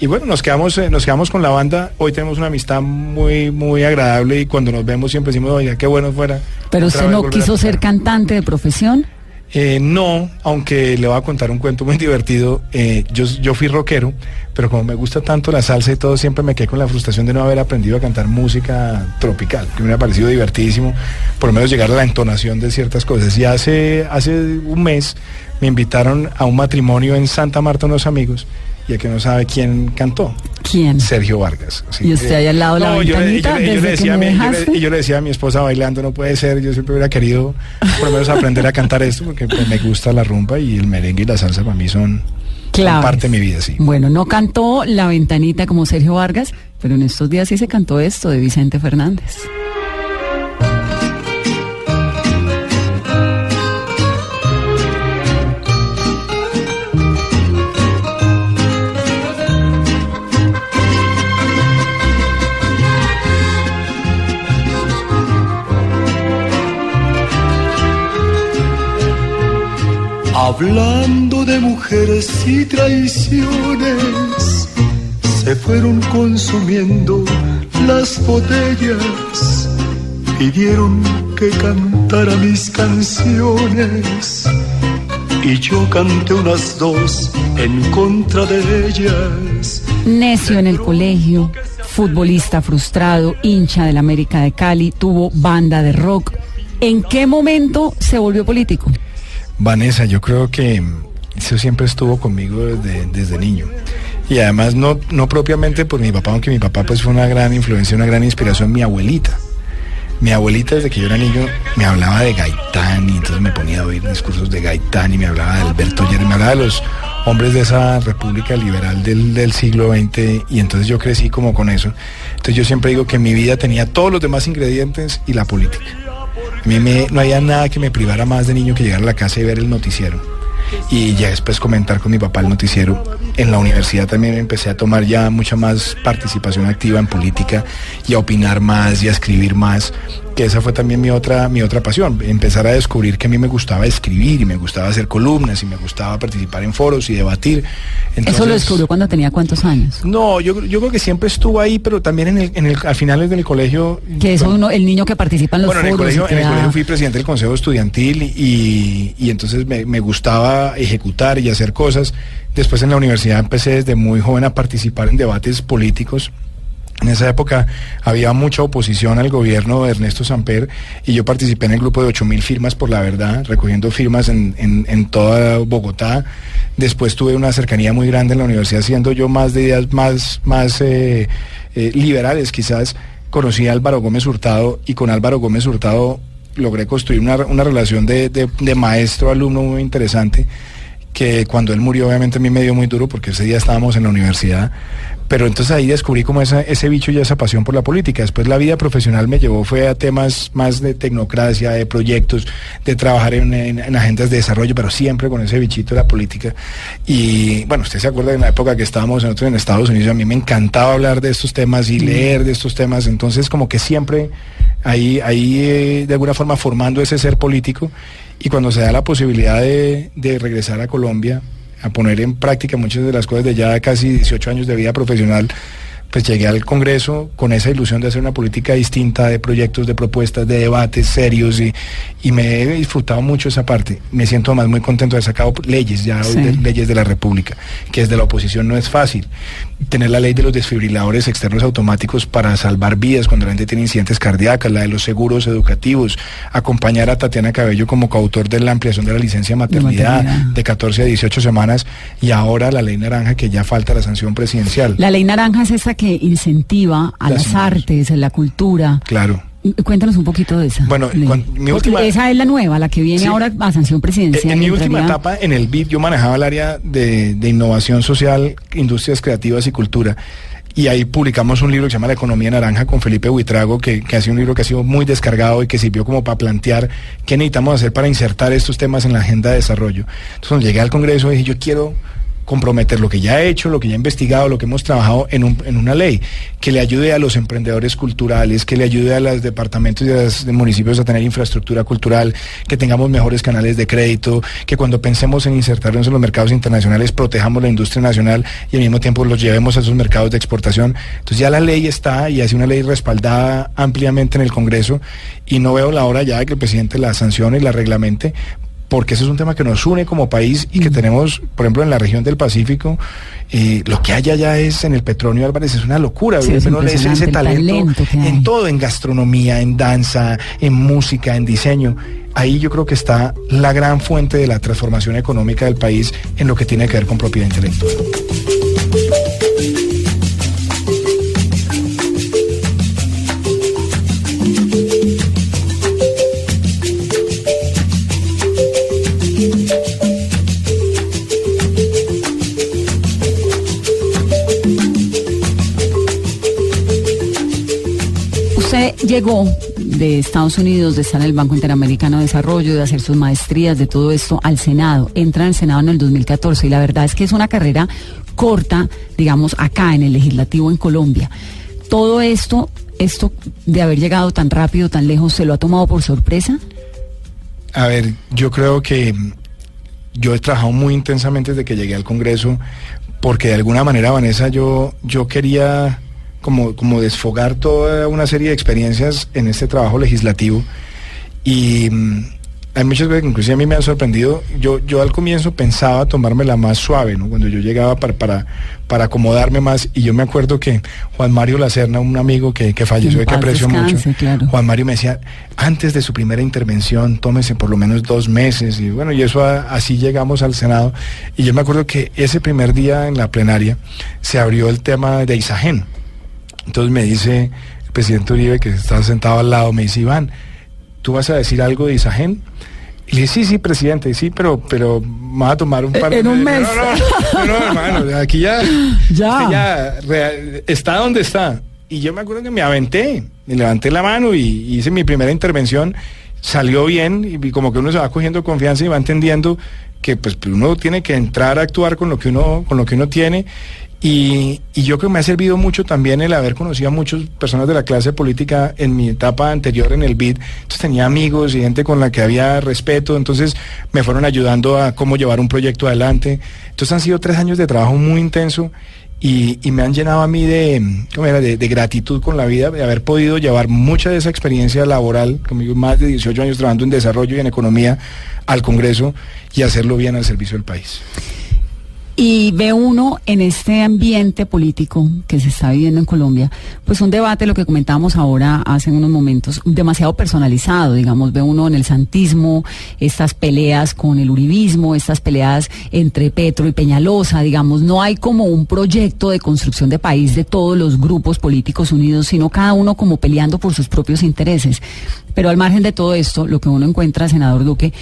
Y bueno, nos quedamos, eh, nos quedamos con la banda. Hoy tenemos una amistad muy, muy agradable y cuando nos vemos siempre decimos, oiga, qué bueno fuera. Pero usted no quiso ser tocar". cantante de profesión. Eh, no, aunque le voy a contar un cuento muy divertido. Eh, yo, yo fui rockero, pero como me gusta tanto la salsa y todo, siempre me quedé con la frustración de no haber aprendido a cantar música tropical, que me ha parecido divertidísimo, por lo menos llegar a la entonación de ciertas cosas. Y hace, hace un mes me invitaron a un matrimonio en Santa Marta unos amigos, y el que no sabe quién cantó. ¿Quién? Sergio Vargas. Así Y usted que- ahí al lado de la yo le- ventanita, yo le- yo le decía a mi- yo le- dejaste. y yo le decía a mi esposa bailando, no puede ser, yo siempre hubiera querido por lo menos aprender a cantar esto porque pues, me gusta la rumba y el merengue y la salsa para mí son, son Claves. parte de mi vida, sí. Bueno, no cantó La Ventanita como Sergio Vargas, pero en estos días sí se cantó esto de Vicente Fernández. Hablando de mujeres y traiciones, se fueron consumiendo las botellas. Pidieron que cantara mis canciones y yo canté unas dos en contra de ellas. Necio en el colegio, futbolista frustrado, hincha del América de Cali, tuvo banda de rock. ¿En qué momento se volvió político? Vanessa, yo creo que eso siempre estuvo conmigo desde, desde niño. Y además no, no propiamente por mi papá, aunque mi papá pues fue una gran influencia, una gran inspiración, mi abuelita. Mi abuelita desde que yo era niño me hablaba de Gaitán y entonces me ponía a oír discursos de Gaitán y me hablaba de Alberto Yerri, me hablaba de los hombres de esa república liberal del, del siglo XX y entonces yo crecí como con eso. Entonces yo siempre digo que mi vida tenía todos los demás ingredientes y la política. A mí me- no había nada que me privara más de niño que llegar a la casa y ver el noticiero. Y ya después comentar con mi papá el noticiero. En la universidad también empecé a tomar ya mucha más participación activa en política y a opinar más y a escribir más, que esa fue también mi otra, mi otra pasión, empezar a descubrir que a mí me gustaba escribir y me gustaba hacer columnas y me gustaba participar en foros y debatir. Eso lo descubrió cuando tenía cuántos años. No, yo, yo creo que siempre estuvo ahí, pero también en el, en el, al final del colegio... Que uno, el niño que participa en los Bueno, en el, foros. y colegio, en el colegio fui presidente del consejo estudiantil y, y entonces me, me gustaba ejecutar y hacer cosas. Después en la universidad empecé desde muy joven a participar en debates políticos. En esa época había mucha oposición al gobierno de Ernesto Samper y yo participé en el grupo de 8.000 firmas por la verdad, recogiendo firmas en, en- en toda Bogotá. Después tuve una cercanía muy grande en la universidad, siendo yo más de ideas más, más eh, eh, liberales quizás. Conocí a Álvaro Gómez Hurtado y con Álvaro Gómez Hurtado logré construir una, relación de maestro-alumno muy interesante que cuando él murió obviamente a mí me dio muy duro porque ese día estábamos en la universidad, Pero entonces ahí descubrí como esa, ese bicho y esa pasión por la política. Después la vida profesional me llevó, fue a temas más de tecnocracia, de proyectos, de trabajar en, en- en agendas de desarrollo, pero siempre con ese bichito de la política. Y bueno, usted se acuerda de la época que estábamos nosotros en Estados Unidos, a mí me encantaba hablar de estos temas y leer de estos temas, entonces como que siempre ahí, ahí eh, de alguna forma formando ese ser político y cuando se da la posibilidad de, de regresar a Colombia, a poner en práctica muchas de las cosas de ya casi 18 años de vida profesional, pues llegué al Congreso con esa ilusión de hacer una política distinta, de proyectos, de propuestas, de debates serios y, y me he disfrutado mucho esa parte. Me siento más muy contento de haber sacado leyes, ya Sí. de- leyes de la República, que desde la oposición no es fácil. Tener la ley de los desfibriladores externos automáticos para salvar vidas cuando la gente tiene incidentes cardíacas, la de los seguros educativos, acompañar a Tatiana Cabello como coautor de la ampliación de la licencia de maternidad maternidad. de 14 a 18 semanas y ahora la ley naranja que ya falta la sanción presidencial. La ley naranja es esa que incentiva a Las artes, a la cultura. Claro. Cuéntanos un poquito de esa. Bueno, mi última- esa es la nueva, la que viene Sí. ahora a sanción presidencial. En mi última entraría- etapa en el BID yo manejaba el área de, de innovación social, industrias creativas y cultura. Y ahí publicamos un libro que se llama La Economía Naranja con Felipe Buitrago, que, que ha sido un libro que ha sido muy descargado y que sirvió como para plantear qué necesitamos hacer para insertar estos temas en la agenda de desarrollo. Entonces cuando llegué al Congreso dije, yo quiero comprometer lo que ya he hecho, lo que ya he investigado, lo que hemos trabajado en, un- en una ley que le ayude a los emprendedores culturales, que le ayude a los departamentos y a los municipios a tener infraestructura cultural, que tengamos mejores canales de crédito, que cuando pensemos en insertarnos en los mercados internacionales protejamos la industria nacional y al mismo tiempo los llevemos a esos mercados de exportación. Entonces ya la ley está y hace una ley respaldada ampliamente en el Congreso y no veo la hora ya de que el presidente la sancione y la reglamente porque ese es un tema que nos une como país y que tenemos, por ejemplo, en la región del Pacífico, eh, lo que hay allá es en el petróleo, Álvarez, es una locura. Sí, es uno ese, talento, en todo, en gastronomía, en danza, en música, en diseño. Ahí yo creo que está la gran fuente de la transformación económica del país en lo que tiene que ver con propiedad intelectual. De Estados Unidos, de estar en el Banco Interamericano de Desarrollo, de hacer sus maestrías, de todo esto al Senado. Entra en el Senado en el 2014 y la verdad es que es una carrera corta, digamos, acá en el legislativo en Colombia. Todo esto, esto de haber llegado tan rápido, tan lejos, ¿se lo ha tomado por sorpresa? A ver, yo creo que yo he trabajado muy intensamente desde que llegué al Congreso, porque de alguna manera, Vanessa, yo, yo quería como, como desfogar toda una serie de experiencias en este trabajo legislativo. Y mm, hay muchas veces que inclusive a mí me han sorprendido. Yo, yo al comienzo pensaba tomármela más suave, ¿no? Cuando yo llegaba para, para, para acomodarme más. Y yo me acuerdo que Juan Mario Lacerna, un amigo que, que falleció y que aprecio mucho, claro. Juan Mario me decía, antes de su primera intervención, tómese por lo menos dos meses. Y bueno, y eso a- así llegamos al Senado. Y yo me acuerdo que ese primer día en la plenaria se abrió el tema de Isagen. Entonces me dice el presidente Uribe, que está sentado al lado, me dice, Iván, ¿tú vas a decir algo de Isagen? Y le dije, sí, sí, presidente, sí, pero, pero me va a tomar un par de En un meses". mes. No, no, no, no, hermano, aquí ya, Ya. ya está donde está. Y yo me acuerdo que me aventé, me levanté la mano y hice mi primera intervención, salió bien y como que uno se va cogiendo confianza y va entendiendo que pues uno tiene que entrar a actuar con lo que uno, con lo que uno tiene. Y, yo creo que me ha servido mucho también el haber conocido a muchas personas de la clase política en mi etapa anterior en el BID. Entonces tenía amigos y gente con la que había respeto, entonces me fueron ayudando a cómo llevar un proyecto adelante. Entonces han sido tres años de trabajo muy intenso y, me han llenado a mí de, ¿cómo era? de gratitud con la vida, de haber podido llevar mucha de esa experiencia laboral, conmigo más de 18 años trabajando en desarrollo y en economía, al Congreso y hacerlo bien al servicio del país. Y ve uno en este ambiente político que se está viviendo en Colombia, pues un debate, lo que comentábamos ahora hace unos momentos, demasiado personalizado, digamos, ve uno en el santismo, estas peleas con el uribismo, estas peleas entre Petro y Peñalosa, digamos, no hay como un proyecto de construcción de país de todos los grupos políticos unidos, sino cada uno como peleando por sus propios intereses. Pero al margen de todo esto, lo que uno encuentra, senador Duque,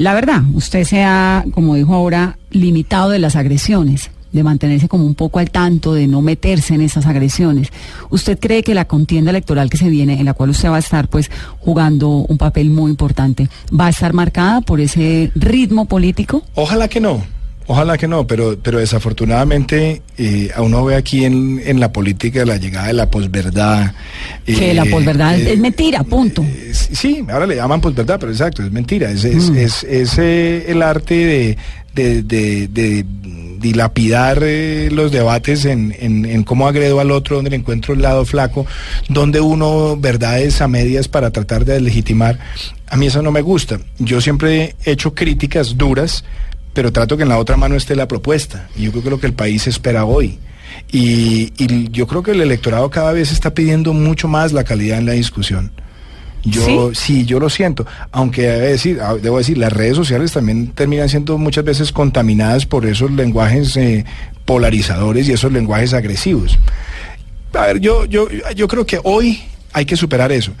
la verdad, usted se ha, como dijo ahora, limitado de las agresiones, de mantenerse como un poco al tanto, de no meterse en esas agresiones. ¿Usted cree que la contienda electoral que se viene, en la cual usted va a estar pues jugando un papel muy importante, va a estar marcada por ese ritmo político? Ojalá que no. Ojalá que no, pero, pero desafortunadamente eh, a uno ve aquí en, en la política la llegada de la posverdad. Que la eh, posverdad es- eh, es mentira, punto. eh, sí, ahora le llaman posverdad, pero exacto, es mentira. Es, es, Mm. es- es, eh, el arte de, de, de- de dilapidar eh, los debates en, en- en cómo agredo al otro, donde le encuentro el lado flaco, donde uno verdades a medias para tratar de legitimar. A mí eso no me gusta. Yo siempre he hecho críticas duras, pero trato que en la otra mano esté la propuesta. Y yo creo que es lo que el país espera hoy. Y, y yo creo que el electorado cada vez está pidiendo mucho más la calidad en la discusión. Yo ¿Sí? yo lo siento, aunque debo decir, ah, debo decir, las redes sociales también terminan siendo muchas veces contaminadas por esos lenguajes eh, polarizadores y esos lenguajes agresivos. A ver, yo, yo, yo creo que hoy hay que superar eso.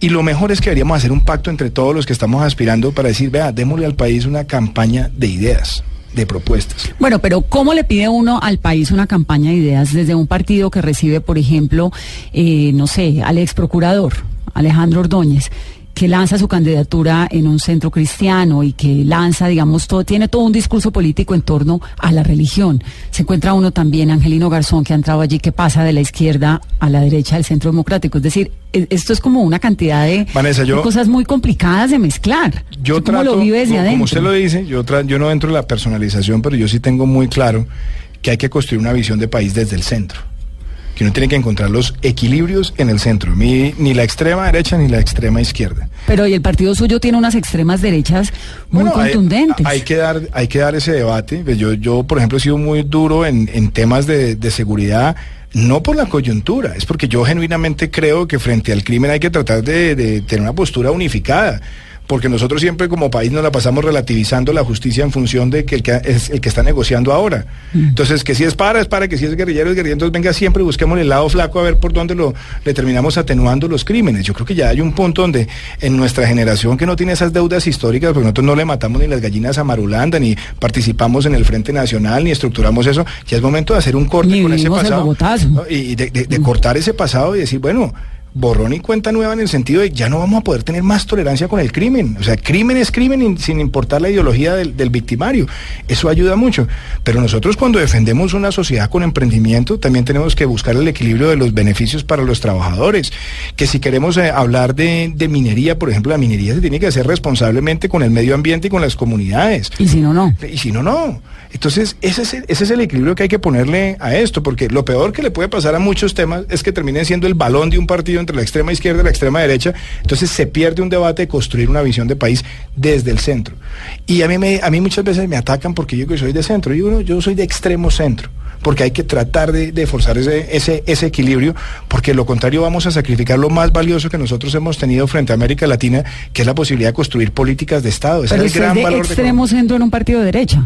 Y lo mejor es que deberíamos hacer un pacto entre todos los que estamos aspirando para decir, vea, démosle al país una campaña de ideas, de propuestas. Bueno, pero ¿cómo le pide uno al país una campaña de ideas desde un partido que recibe, por ejemplo, eh, no sé, al ex procurador Alejandro Ordóñez? Que lanza su candidatura en un centro cristiano y que lanza, digamos, todo, tiene todo un discurso político en torno a la religión. Se encuentra uno también, Angelino Garzón, que ha entrado allí, que pasa de la izquierda a la derecha del centro democrático. Es decir, e- esto es como una cantidad de, Vanessa, yo- de cosas muy complicadas de mezclar. Yo ¿Cómo trato, lo vive desde como, adentro? como usted lo dice, yo, tra- yo no entro en la personalización, pero yo sí tengo muy claro que hay que construir una visión de país desde el centro. Que uno tiene que encontrar los equilibrios en el centro, ni, ni la extrema derecha ni la extrema izquierda. Pero y el partido suyo tiene unas extremas derechas muy Bueno, hay- contundentes. Hay, que dar, hay que dar ese debate. Pues Yo, yo por ejemplo, he sido muy duro en, en temas de, de seguridad, no por la coyuntura, es porque yo genuinamente creo que frente al crimen hay que tratar de, de tener una postura unificada. Porque nosotros siempre como país nos la pasamos relativizando la justicia en función de que el que es el que está negociando ahora. Entonces, que si es para, es para, que si es guerrillero, es guerrillero. Entonces, venga siempre, busquemos el lado flaco a ver por dónde lo, le terminamos atenuando los crímenes. Yo creo que ya hay un punto donde en nuestra generación que no tiene esas deudas históricas, porque nosotros no le matamos ni las gallinas a Marulanda, ni participamos en el Frente Nacional, ni estructuramos eso, ya es momento de hacer un corte con ese pasado. Y de, de- de cortar ese pasado y decir, bueno, borrón y cuenta nueva en el sentido de ya no vamos a poder tener más tolerancia con el crimen. O sea, crimen es crimen in- sin importar la ideología del, del victimario. Eso ayuda mucho. Pero nosotros cuando defendemos una sociedad con emprendimiento, también tenemos que buscar el equilibrio de los beneficios para los trabajadores. Que si queremos eh, hablar de, de minería, por ejemplo, la minería se tiene que hacer responsablemente con el medio ambiente y con las comunidades. Y si no, no. Y si no, no. Entonces, ese es, el, ese es el equilibrio que hay que ponerle a esto, porque lo peor que le puede pasar a muchos temas es que terminen siendo el balón de un partido entre la extrema izquierda y la extrema derecha. Entonces se pierde un debate de construir una visión de país desde el centro. Y a mí, me, a mí muchas veces me atacan porque yo que soy de centro. Yo, no, yo soy de extremo centro porque hay que tratar de, de forzar ese, ese, ese equilibrio, porque lo contrario vamos a sacrificar lo más valioso que nosotros hemos tenido frente a América Latina, que es la posibilidad de construir políticas de Estado. Pero es el usted es gran de valor de extremo centro en un partido de derecha.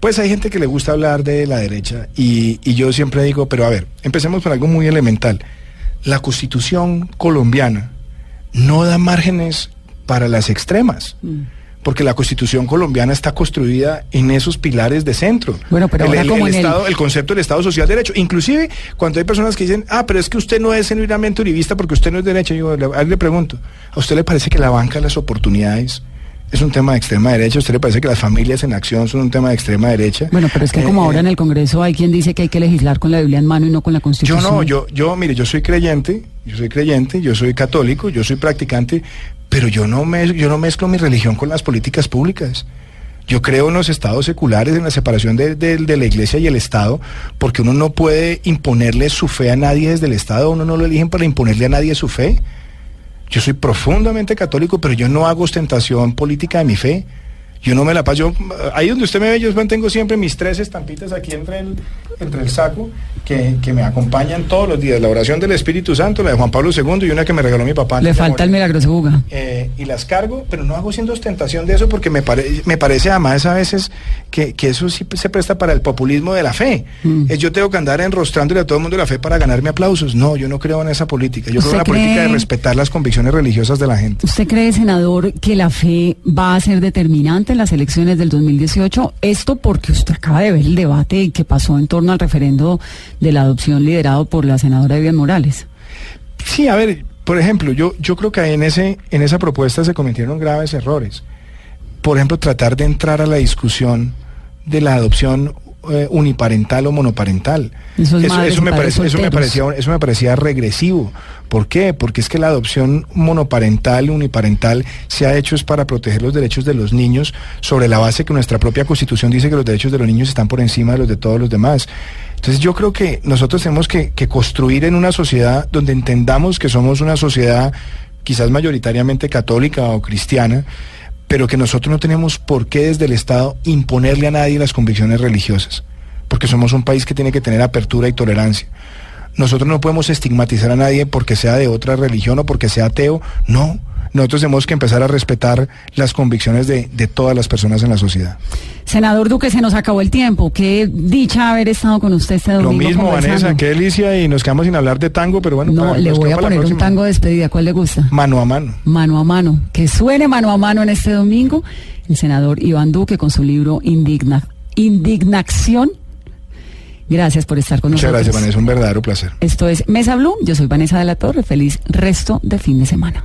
pues hay gente que le gusta hablar de la derecha y, y yo siempre digo, pero a ver, empecemos por algo muy elemental. La constitución colombiana no da márgenes para las extremas. Porque la constitución colombiana está construida en esos pilares de centro. Bueno, pero el, ahora el- como el en Estado, el concepto del Estado Social de Derecho. Inclusive cuando hay personas que dicen, ah, pero es que usted no es genuinamente uribista porque usted no es derecha, yo le, a él le pregunto, ¿a usted le parece que la banca de las oportunidades es un tema de extrema derecha? ¿A usted le parece que las familias en acción son un tema de extrema derecha? Bueno, pero es que Eh, como eh, ahora en el Congreso hay quien dice que hay que legislar con la Biblia en mano y no con la Yo Constitución. no, yo, yo, mire, yo soy creyente, yo soy creyente, yo soy católico, yo soy practicante, pero yo no me, yo no mezclo mi religión con las políticas públicas. Yo creo en los estados seculares, en la separación de, de- de la iglesia y el Estado, porque uno no puede imponerle su fe a nadie desde el Estado, uno no lo eligen para imponerle a nadie su fe. Yo soy profundamente católico, pero yo no hago ostentación política de mi fe. Yo no me la paso. Ahí donde usted me ve, yo mantengo siempre mis tres estampitas aquí entre el, entre el saco que, que me acompañan todos los días. La oración del Espíritu Santo, la de Juan Pablo II y una que me regaló mi papá. Le falta el morir. milagroso Buga. Eh, y las cargo, pero no hago siendo ostentación de eso porque me, pare- me parece además a veces que, que eso sí se presta para el populismo de la fe. Mm. Yo tengo que andar enrostrándole a todo el mundo la fe para ganarme aplausos. No, yo no creo en esa política. Yo creo en la ¿Usted política de cree- respetar las convicciones religiosas de la gente. ¿Usted cree, senador, que la fe va a ser determinante en las elecciones del 2018? Esto porque usted acaba de ver el debate que pasó en torno al referendo de la adopción liderado por la senadora Vivian Morales. Sí, a ver, por ejemplo, yo, yo creo que en, ese, en esa propuesta se cometieron graves errores. Por ejemplo, tratar de entrar a la discusión de la adopción eh, uniparental o monoparental. Y me parece- eso, me parecía, eso me parecía regresivo. ¿Por qué? Porque es que la adopción monoparental, uniparental, se ha hecho es para proteger los derechos de los niños sobre la base que nuestra propia constitución dice que los derechos de los niños están por encima de los de todos los demás. Entonces yo creo que nosotros tenemos que, que construir en una sociedad donde entendamos que somos una sociedad quizás mayoritariamente católica o cristiana, pero que nosotros no tenemos por qué desde el Estado imponerle a nadie las convicciones religiosas, porque somos un país que tiene que tener apertura y tolerancia. Nosotros no podemos estigmatizar a nadie porque sea de otra religión o porque sea ateo, no. Nosotros tenemos que empezar a respetar las convicciones de, de todas las personas en la sociedad. Senador Duque, se nos acabó el tiempo. Qué dicha haber estado con usted este Lo domingo mismo, conversando. Vanessa, qué delicia y nos quedamos sin hablar de tango, pero bueno. No, para- le voy a poner un tango de despedida. ¿Cuál le gusta? Mano a mano. Mano a mano. Que suene mano a mano en este domingo el senador Iván Duque con su libro Indigna, Indignación. Gracias por estar con Muchas nosotros. gracias, Vanessa, un verdadero placer. Esto es Mesa Blue. Yo soy Vanessa de la Torre. Feliz resto de fin de semana.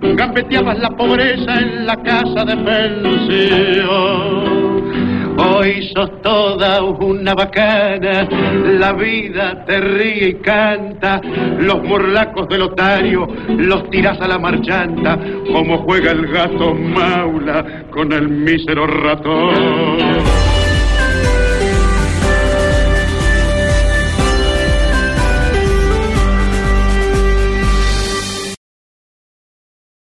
gambeteabas la pobreza en la casa de pensión. Hoy sos toda una bacana, la vida te ríe y canta, los morlacos del otario los tirás a la marchanta, como juega el gato maula con el mísero ratón.